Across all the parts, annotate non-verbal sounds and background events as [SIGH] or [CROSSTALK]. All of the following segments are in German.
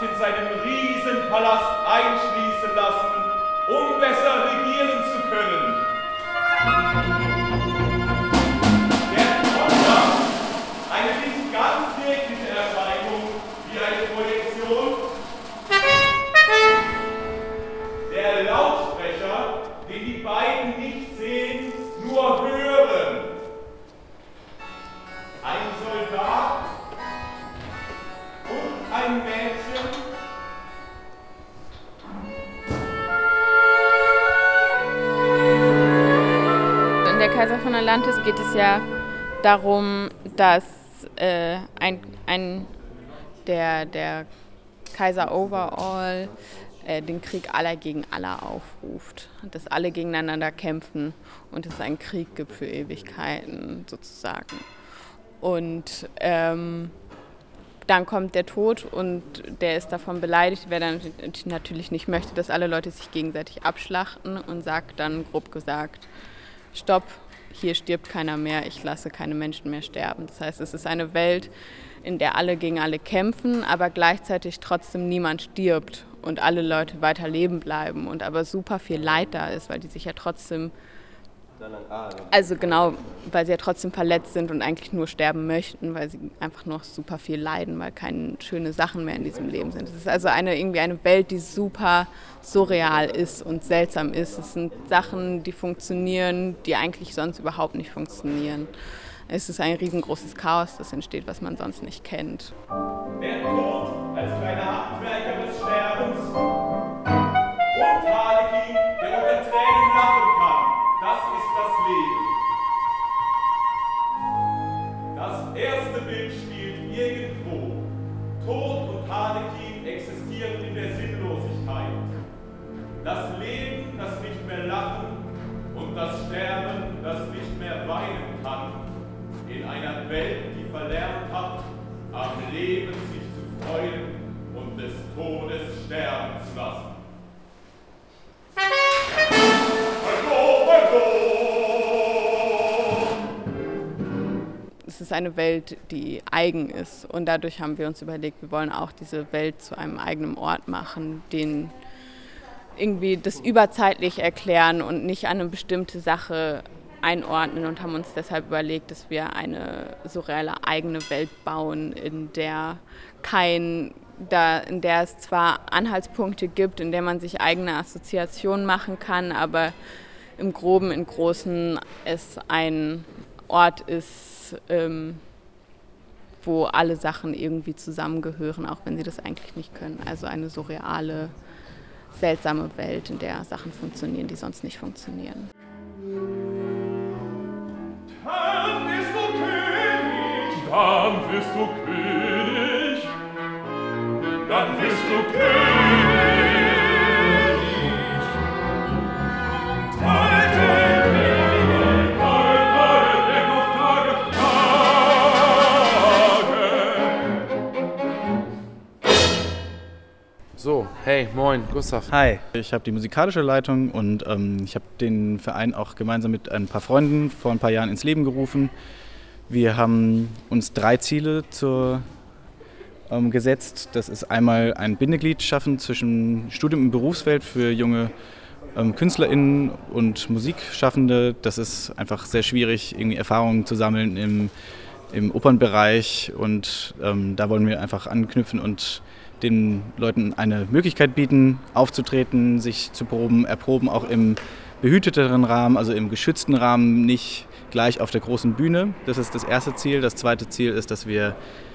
sich in seinem Riesenpalast einschließen lassen, um besser regieren zu können. Der Tochter, eine nicht ganz Kaiser von Atlantis geht es ja darum, dass äh, ein, ein, der, der Kaiser Overall äh, den Krieg aller gegen aller aufruft. Dass alle gegeneinander kämpfen und es einen Krieg gibt für Ewigkeiten sozusagen. Und ähm, dann kommt der Tod und der ist davon beleidigt, wer dann natürlich nicht möchte, dass alle Leute sich gegenseitig abschlachten und sagt dann grob gesagt, stopp, hier stirbt keiner mehr, ich lasse keine Menschen mehr sterben. Das heißt, es ist eine Welt, in der alle gegen alle kämpfen, aber gleichzeitig trotzdem niemand stirbt und alle Leute weiter leben bleiben und aber super viel Leid da ist, weil die sich ja trotzdem also genau, weil sie ja trotzdem verletzt sind und eigentlich nur sterben möchten, weil sie einfach noch super viel leiden, weil keine schönen Sachen mehr in diesem Leben sind. Es ist also eine, irgendwie eine Welt, die super surreal ist und seltsam ist. Es sind Sachen, die funktionieren, die eigentlich sonst überhaupt nicht funktionieren. Es ist ein riesengroßes Chaos, das entsteht, was man sonst nicht kennt. Der ist eine Welt, die eigen ist. Und dadurch haben wir uns überlegt, wir wollen auch diese Welt zu einem eigenen Ort machen, den irgendwie das überzeitlich erklären und nicht an eine bestimmte Sache einordnen und haben uns deshalb überlegt, dass wir eine surreale eigene Welt bauen, in der kein da, in der es zwar Anhaltspunkte gibt, in der man sich eigene Assoziationen machen kann, aber im Groben, im Großen es ein Ort ist, ähm, wo alle Sachen irgendwie zusammengehören, auch wenn sie das eigentlich nicht können. Also eine surreale, seltsame Welt, in der Sachen funktionieren, die sonst nicht funktionieren. Dann bist du König, Dann bist du König, dann bist du König. So, hey, moin, Gustav. Hi, ich habe die musikalische Leitung und ähm, ich habe den Verein auch gemeinsam mit ein paar Freunden vor ein paar Jahren ins Leben gerufen. Wir haben uns drei Ziele zur, ähm, gesetzt. Das ist einmal ein Bindeglied schaffen zwischen Studium und Berufswelt für junge ähm, KünstlerInnen und Musikschaffende. Das ist einfach sehr schwierig, irgendwie Erfahrungen zu sammeln im, im Opernbereich und ähm, da wollen wir einfach anknüpfen und den Leuten eine Möglichkeit bieten, aufzutreten, sich zu proben, erproben, auch im behüteteren Rahmen, also im geschützten Rahmen, nicht gleich auf der großen Bühne. Das ist das erste Ziel. Das zweite Ziel ist, dass wir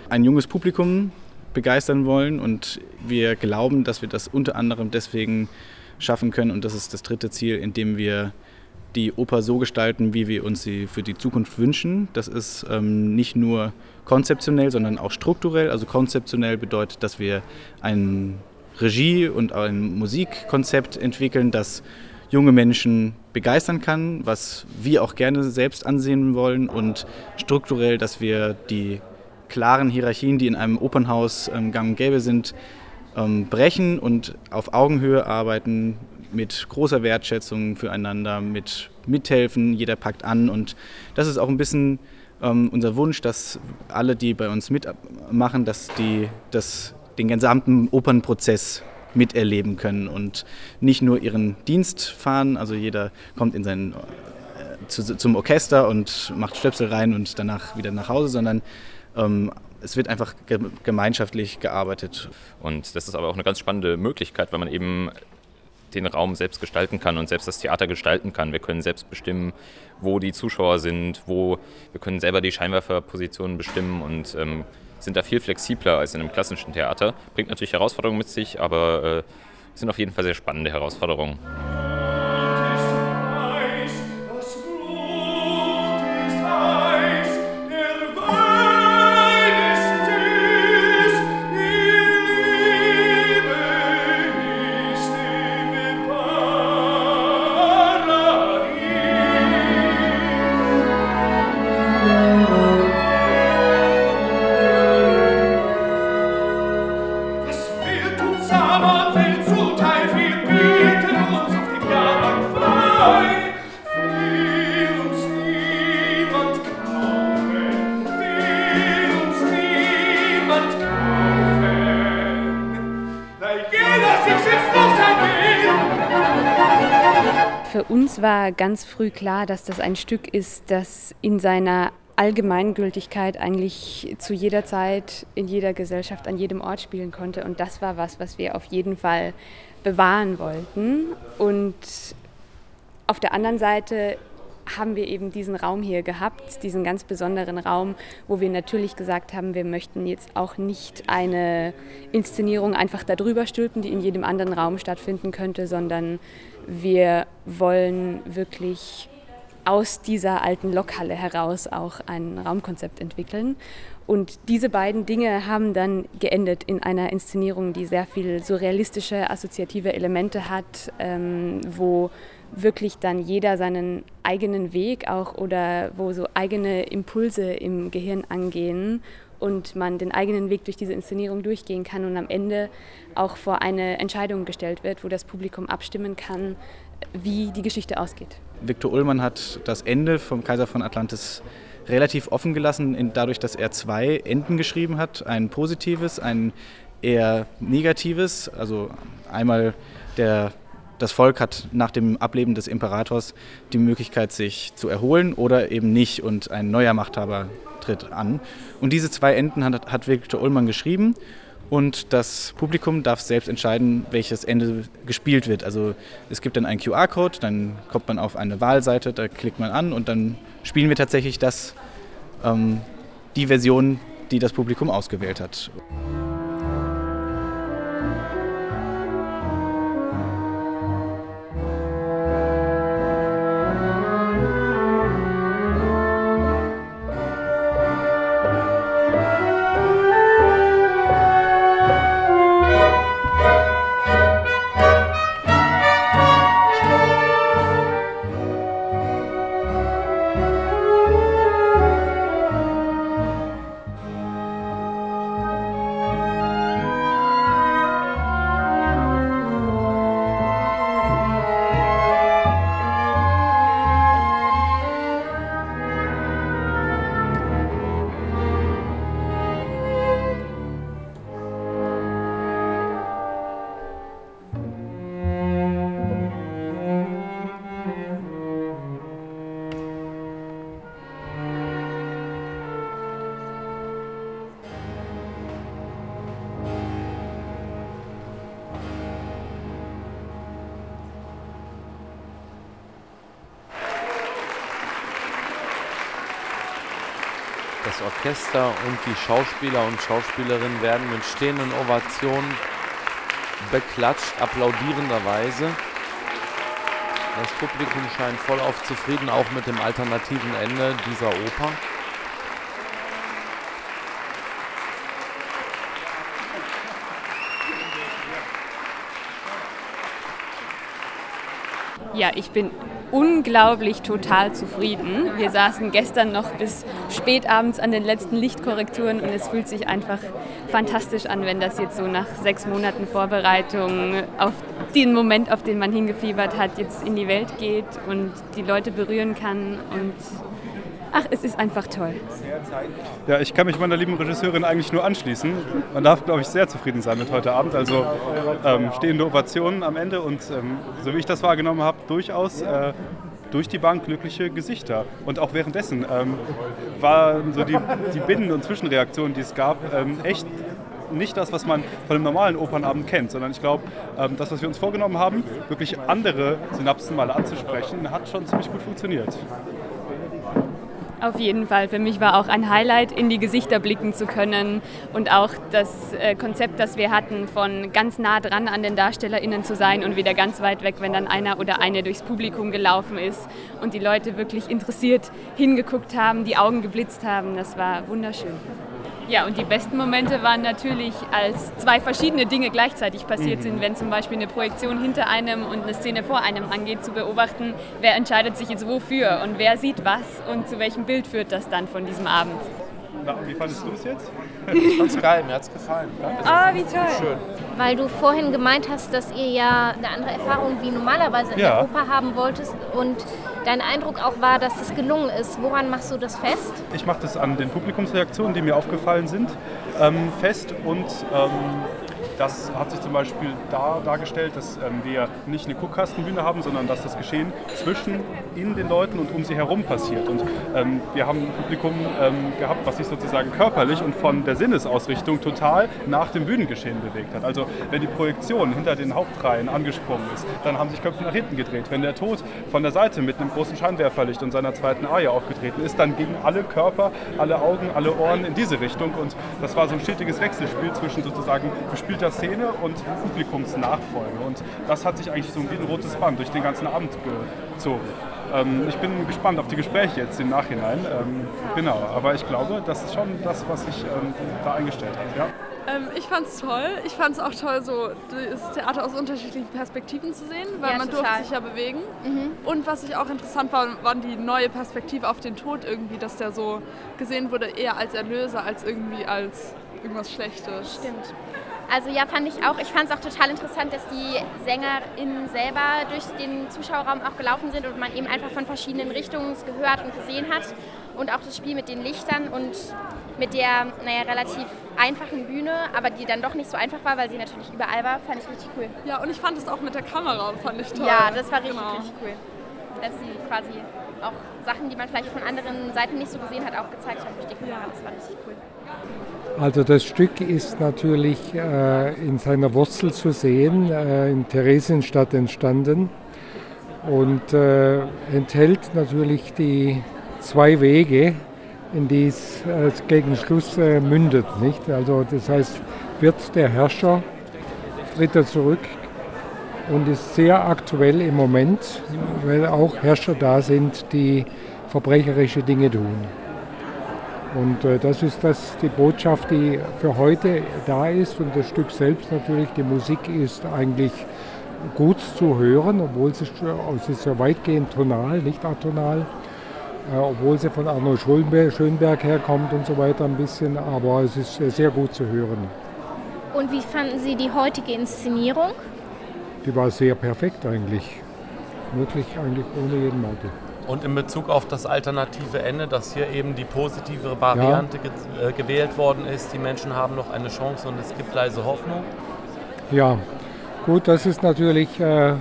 ein junges Publikum begeistern wollen und wir glauben, dass wir das unter anderem deswegen schaffen können und das ist das dritte Ziel, indem wir die Oper so gestalten, wie wir uns sie für die Zukunft wünschen. Das ist ähm, nicht nur konzeptionell, sondern auch strukturell. Also konzeptionell bedeutet, dass wir ein Regie- und ein Musikkonzept entwickeln, das junge Menschen begeistern kann, was wir auch gerne selbst ansehen wollen und strukturell, dass wir die klaren Hierarchien, die in einem Opernhaus ähm, gang und gäbe sind, ähm, brechen und auf Augenhöhe arbeiten, mit großer Wertschätzung füreinander, mit Mithelfen, jeder packt an und das ist auch ein bisschen ähm, unser Wunsch, dass alle, die bei uns mitmachen, dass die das, den gesamten Opernprozess miterleben können und nicht nur ihren Dienst fahren. Also jeder kommt in sein, äh, zu, zum Orchester und macht Stöpsel rein und danach wieder nach Hause, sondern ähm, es wird einfach gemeinschaftlich gearbeitet. Und das ist aber auch eine ganz spannende Möglichkeit, weil man eben den Raum selbst gestalten kann und selbst das Theater gestalten kann. Wir können selbst bestimmen, wo die Zuschauer sind, wo wir können selber die Scheinwerferpositionen bestimmen und ähm, sind da viel flexibler als in einem klassischen Theater. Bringt natürlich Herausforderungen mit sich, aber äh, sind auf jeden Fall sehr spannende Herausforderungen. Ganz früh klar, dass das ein Stück ist, das in seiner Allgemeingültigkeit eigentlich zu jeder Zeit, in jeder Gesellschaft, an jedem Ort spielen konnte. Und das war was, was wir auf jeden Fall bewahren wollten. Und auf der anderen Seite haben wir eben diesen Raum hier gehabt, diesen ganz besonderen Raum, wo wir natürlich gesagt haben, wir möchten jetzt auch nicht eine Inszenierung einfach darüber stülpen, die in jedem anderen Raum stattfinden könnte, sondern wir wollen wirklich aus dieser alten Lokhalle heraus auch ein Raumkonzept entwickeln. Und diese beiden Dinge haben dann geendet in einer Inszenierung, die sehr viel surrealistische, assoziative Elemente hat, ähm, wo wirklich dann jeder seinen eigenen Weg auch oder wo so eigene Impulse im Gehirn angehen und man den eigenen Weg durch diese Inszenierung durchgehen kann und am Ende auch vor eine Entscheidung gestellt wird, wo das Publikum abstimmen kann, wie die Geschichte ausgeht. Viktor Ullmann hat das Ende vom Kaiser von Atlantis relativ offen gelassen, dadurch, dass er zwei Enden geschrieben hat, ein positives, ein eher negatives, also einmal der das Volk hat nach dem Ableben des Imperators die Möglichkeit, sich zu erholen oder eben nicht und ein neuer Machthaber tritt an. Und diese zwei Enden hat, hat Viktor Ullmann geschrieben und das Publikum darf selbst entscheiden, welches Ende gespielt wird. Also es gibt dann einen QR-Code, dann kommt man auf eine Wahlseite, da klickt man an und dann spielen wir tatsächlich das, ähm, die Version, die das Publikum ausgewählt hat. Das Orchester und die Schauspieler und Schauspielerinnen werden mit stehenden Ovationen beklatscht, applaudierenderweise. Das Publikum scheint vollauf zufrieden, auch mit dem alternativen Ende dieser Oper. Ja, ich bin unglaublich total zufrieden. Wir saßen gestern noch bis spät abends an den letzten Lichtkorrekturen und es fühlt sich einfach fantastisch an, wenn das jetzt so nach sechs Monaten Vorbereitung auf den Moment, auf den man hingefiebert hat, jetzt in die Welt geht und die Leute berühren kann und Ach, es ist einfach toll. Ja, ich kann mich meiner lieben Regisseurin eigentlich nur anschließen. Man darf, glaube ich, sehr zufrieden sein mit heute Abend. Also ähm, stehende Ovationen am Ende und ähm, so wie ich das wahrgenommen habe, durchaus äh, durch die Bank glückliche Gesichter. Und auch währenddessen ähm, waren so die, die Binnen- und Zwischenreaktionen, die es gab, ähm, echt nicht das, was man von einem normalen Opernabend kennt, sondern ich glaube, ähm, das, was wir uns vorgenommen haben, wirklich andere Synapsen mal anzusprechen, hat schon ziemlich gut funktioniert. Auf jeden Fall. Für mich war auch ein Highlight, in die Gesichter blicken zu können und auch das äh, Konzept, das wir hatten, von ganz nah dran an den DarstellerInnen zu sein und wieder ganz weit weg, wenn dann einer oder eine durchs Publikum gelaufen ist und die Leute wirklich interessiert hingeguckt haben, die Augen geblitzt haben. Das war wunderschön. Ja, und die besten Momente waren natürlich, als zwei verschiedene Dinge gleichzeitig passiert sind. Wenn zum Beispiel eine Projektion hinter einem und eine Szene vor einem angeht, zu beobachten, wer entscheidet sich jetzt wofür und wer sieht was und zu welchem Bild führt das dann von diesem Abend. Na, wie fandest du es jetzt? Ich fand's geil, mir hat's gefallen. Ah, wie toll. Schön. Weil du vorhin gemeint hast, dass ihr ja eine andere Erfahrung wie normalerweise in Ja. der Oper haben wolltest und dein Eindruck auch war, dass es gelungen ist. Woran machst du das fest? Ich mache das an den Publikumsreaktionen, die mir aufgefallen sind, ähm, fest und ähm, das hat sich zum Beispiel da dargestellt, dass ähm, wir nicht eine Guckkastenbühne haben, sondern dass das Geschehen zwischen in den Leuten und um sie herum passiert. Und ähm, wir haben ein Publikum ähm, gehabt, was sich sozusagen körperlich und von der Sinnesausrichtung total nach dem Bühnengeschehen bewegt hat. Also wenn die Projektion hinter den Hauptreihen angesprungen ist, dann haben sich Köpfe nach hinten gedreht. Wenn der Tod von der Seite mit einem großen Scheinwerferlicht und seiner zweiten Arie aufgetreten ist, dann gingen alle Körper, alle Augen, alle Ohren in diese Richtung. Und das war so ein stetiges Wechselspiel zwischen sozusagen gespielter Szene und Publikumsnachfolge. Und das hat sich eigentlich so wie ein rotes Band durch den ganzen Abend gezogen. Ähm, ich bin gespannt auf die Gespräche jetzt im Nachhinein. Ähm, genau, aber ich glaube, das ist schon das, was sich ähm, da eingestellt hat. Ja? Ähm, ich fand's toll. Ich fand's auch toll, so das Theater aus unterschiedlichen Perspektiven zu sehen, weil Ja, man total. durfte sich ja bewegen. Und was ich auch interessant war, war die neue Perspektive auf den Tod irgendwie, dass der so gesehen wurde eher als Erlöser als irgendwie als irgendwas Schlechtes. Stimmt. Also ja, fand ich auch. Ich fand es auch total interessant, dass die SängerInnen selber durch den Zuschauerraum auch gelaufen sind und man eben einfach von verschiedenen Richtungen gehört und gesehen hat. Und auch das Spiel mit den Lichtern und mit der, naja, relativ einfachen Bühne, aber die dann doch nicht so einfach war, weil sie natürlich überall war, fand ich richtig cool. Ja, und ich fand es auch mit der Kamera, fand ich toll. Ja, das war richtig, Genau. richtig cool. Dass sie quasi auch Sachen, die man vielleicht von anderen Seiten nicht so gesehen hat, auch gezeigt hat durch die Kamera. Das war richtig cool. Also das Stück ist natürlich äh, in seiner Wurzel zu sehen, äh, in Theresienstadt entstanden und äh, enthält natürlich die zwei Wege, in die es äh, gegen Schluss äh, mündet. Nicht? Also das heißt, wird der Herrscher, tritt er zurück und ist sehr aktuell im Moment, weil auch Herrscher da sind, die verbrecherische Dinge tun. Und äh, das ist das, die Botschaft, die für heute da ist. Und das Stück selbst natürlich, die Musik ist eigentlich gut zu hören, obwohl sie, es ist ja weitgehend tonal, nicht atonal. Äh, obwohl sie von Schönberg, Schönberg herkommt und so weiter ein bisschen. Aber es ist äh, sehr gut zu hören. Und wie fanden Sie die heutige Inszenierung? Die war sehr perfekt eigentlich. Wirklich eigentlich ohne jeden Makel. Und in Bezug auf das alternative Ende, dass hier eben die positive Variante ge äh, gewählt worden ist, die Menschen haben noch eine Chance und es gibt leise Hoffnung. Ja, gut, das ist natürlich, äh,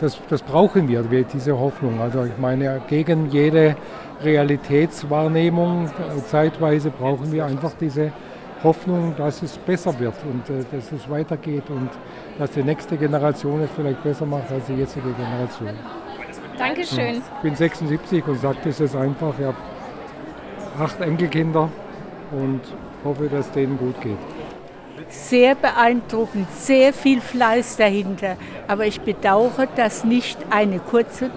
das, das brauchen wir, wir, diese Hoffnung. Also ich meine, gegen jede Realitätswahrnehmung äh, zeitweise brauchen wir einfach diese Hoffnung, dass es besser wird und äh, dass es weitergeht und dass die nächste Generation es vielleicht besser macht als die jetzige Generation. Dankeschön. Ich bin 76 und sage das jetzt einfach, ich habe acht Enkelkinder und hoffe, dass es denen gut geht. Sehr beeindruckend, sehr viel Fleiß dahinter. Aber ich bedauere, dass nicht eine kurze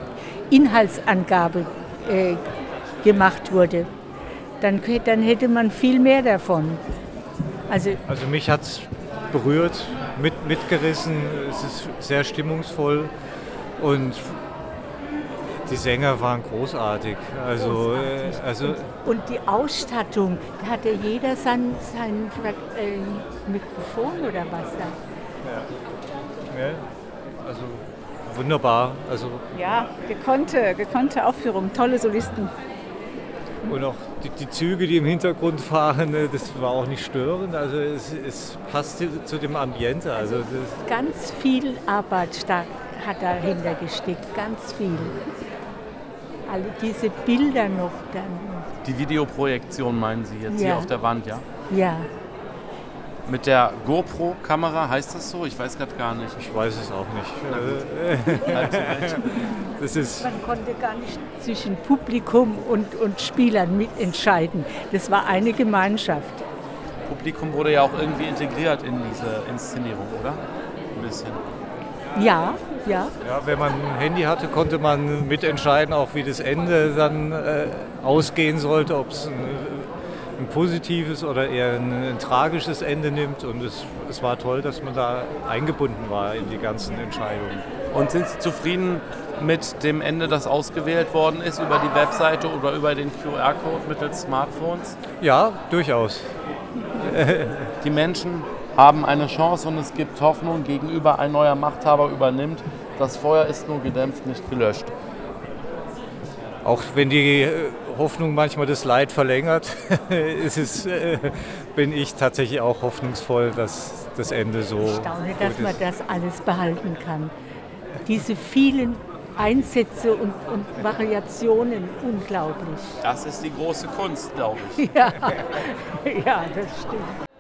Inhaltsangabe äh, gemacht wurde. Dann, dann hätte man viel mehr davon. Also Also mich hat es berührt, mit, mitgerissen, es ist sehr stimmungsvoll und die Sänger waren großartig. Also, äh, also Und die Ausstattung, da hatte jeder sein, sein äh, Mikrofon oder was da. ja, also wunderbar. Also Ja, gekonnte, gekonnte Aufführung, tolle Solisten. Und auch die, die, Züge, die im Hintergrund fahren, äh, das war auch nicht störend. Also es, es passte zu dem Ambiente. Also ganz viel Arbeit hat dahinter gesteckt, ganz viel. Alle diese Bilder noch dann. Die Videoprojektion meinen Sie jetzt ja. hier auf der Wand, ja? Ja. Mit der GoPro-Kamera, heißt das so? Ich weiß gerade gar nicht. Ich weiß es auch nicht. [LAUGHS] das ist Man konnte gar nicht zwischen Publikum und, und Spielern mitentscheiden. Das war eine Gemeinschaft. Publikum wurde ja auch irgendwie integriert in diese Inszenierung, oder? Ein bisschen. Ja, ja. Ja, wenn man ein Handy hatte, konnte man mitentscheiden, auch wie das Ende dann äh, ausgehen sollte, ob es ein ein positives oder eher ein, ein tragisches Ende nimmt. Und es, es, war toll, dass man da eingebunden war in die ganzen Entscheidungen. Und sind Sie zufrieden mit dem Ende, das ausgewählt worden ist, über die Webseite oder über den QR-Code mittels Smartphones? Ja, durchaus. [LAUGHS] die Menschen haben eine Chance und es gibt Hoffnung gegenüber ein neuer Machthaber übernimmt. Das Feuer ist nur gedämpft, nicht gelöscht. Auch wenn die Hoffnung manchmal das Leid verlängert, [LAUGHS] ist es, äh, bin ich tatsächlich auch hoffnungsvoll, dass das Ende so. Ich staune, dass man das alles behalten kann. Diese vielen Einsätze und, und, Variationen, unglaublich. Das ist die große Kunst, glaube ich. [LAUGHS] Ja, [LAUGHS] ja das stimmt.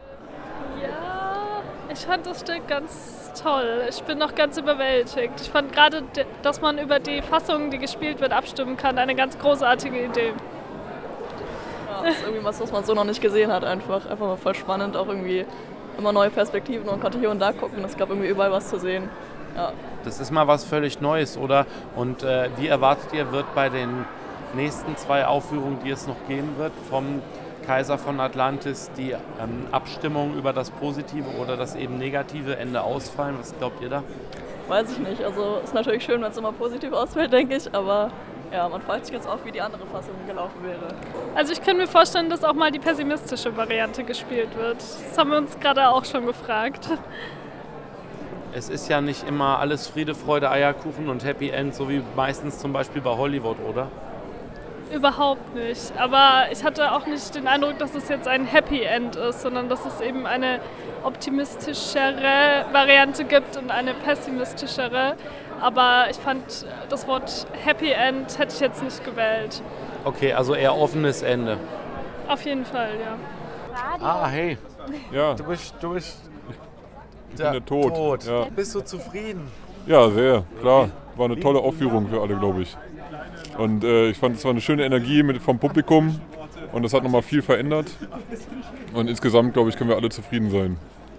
Ich fand das Stück ganz toll. Ich bin noch ganz überwältigt. Ich fand gerade, dass man über die Fassung, die gespielt wird, abstimmen kann, eine ganz großartige Idee. Ja, das ist irgendwie was, was man so noch nicht gesehen hat. Einfach, einfach mal voll spannend, auch irgendwie immer neue Perspektiven und konnte hier und da gucken. Es gab irgendwie überall was zu sehen. Ja. Das ist mal was völlig Neues, oder? Und äh, wie erwartet ihr, wird bei den nächsten zwei Aufführungen, die es noch geben wird, vom Kaiser von Atlantis die ähm, Abstimmung über das positive oder das eben negative Ende ausfallen? Was glaubt ihr da? Weiß ich nicht. Also ist natürlich schön, wenn es immer positiv ausfällt, denke ich, aber ja, man freut sich jetzt auch, wie die andere Fassung gelaufen wäre. Also ich kann mir vorstellen, dass auch mal die pessimistische Variante gespielt wird. Das haben wir uns gerade auch schon gefragt. Es ist ja nicht immer alles Friede, Freude, Eierkuchen und Happy End, so wie meistens zum Beispiel bei Hollywood, oder? Überhaupt nicht. Aber ich hatte auch nicht den Eindruck, dass es jetzt ein Happy End ist, sondern dass es eben eine optimistischere Variante gibt und eine pessimistischere. Aber ich fand, das Wort Happy End hätte ich jetzt nicht gewählt. Okay, also eher offenes Ende. Auf jeden Fall, ja. Ah, hey. Ja. Du bist, du bist ich bin der Tod. tot. Ja. Bist du zufrieden? Ja, sehr, klar. War eine tolle Aufführung für alle, glaube ich. Und äh, ich fand, es war eine schöne Energie mit, vom Publikum und das hat nochmal viel verändert. Und insgesamt, glaube ich, können wir alle zufrieden sein.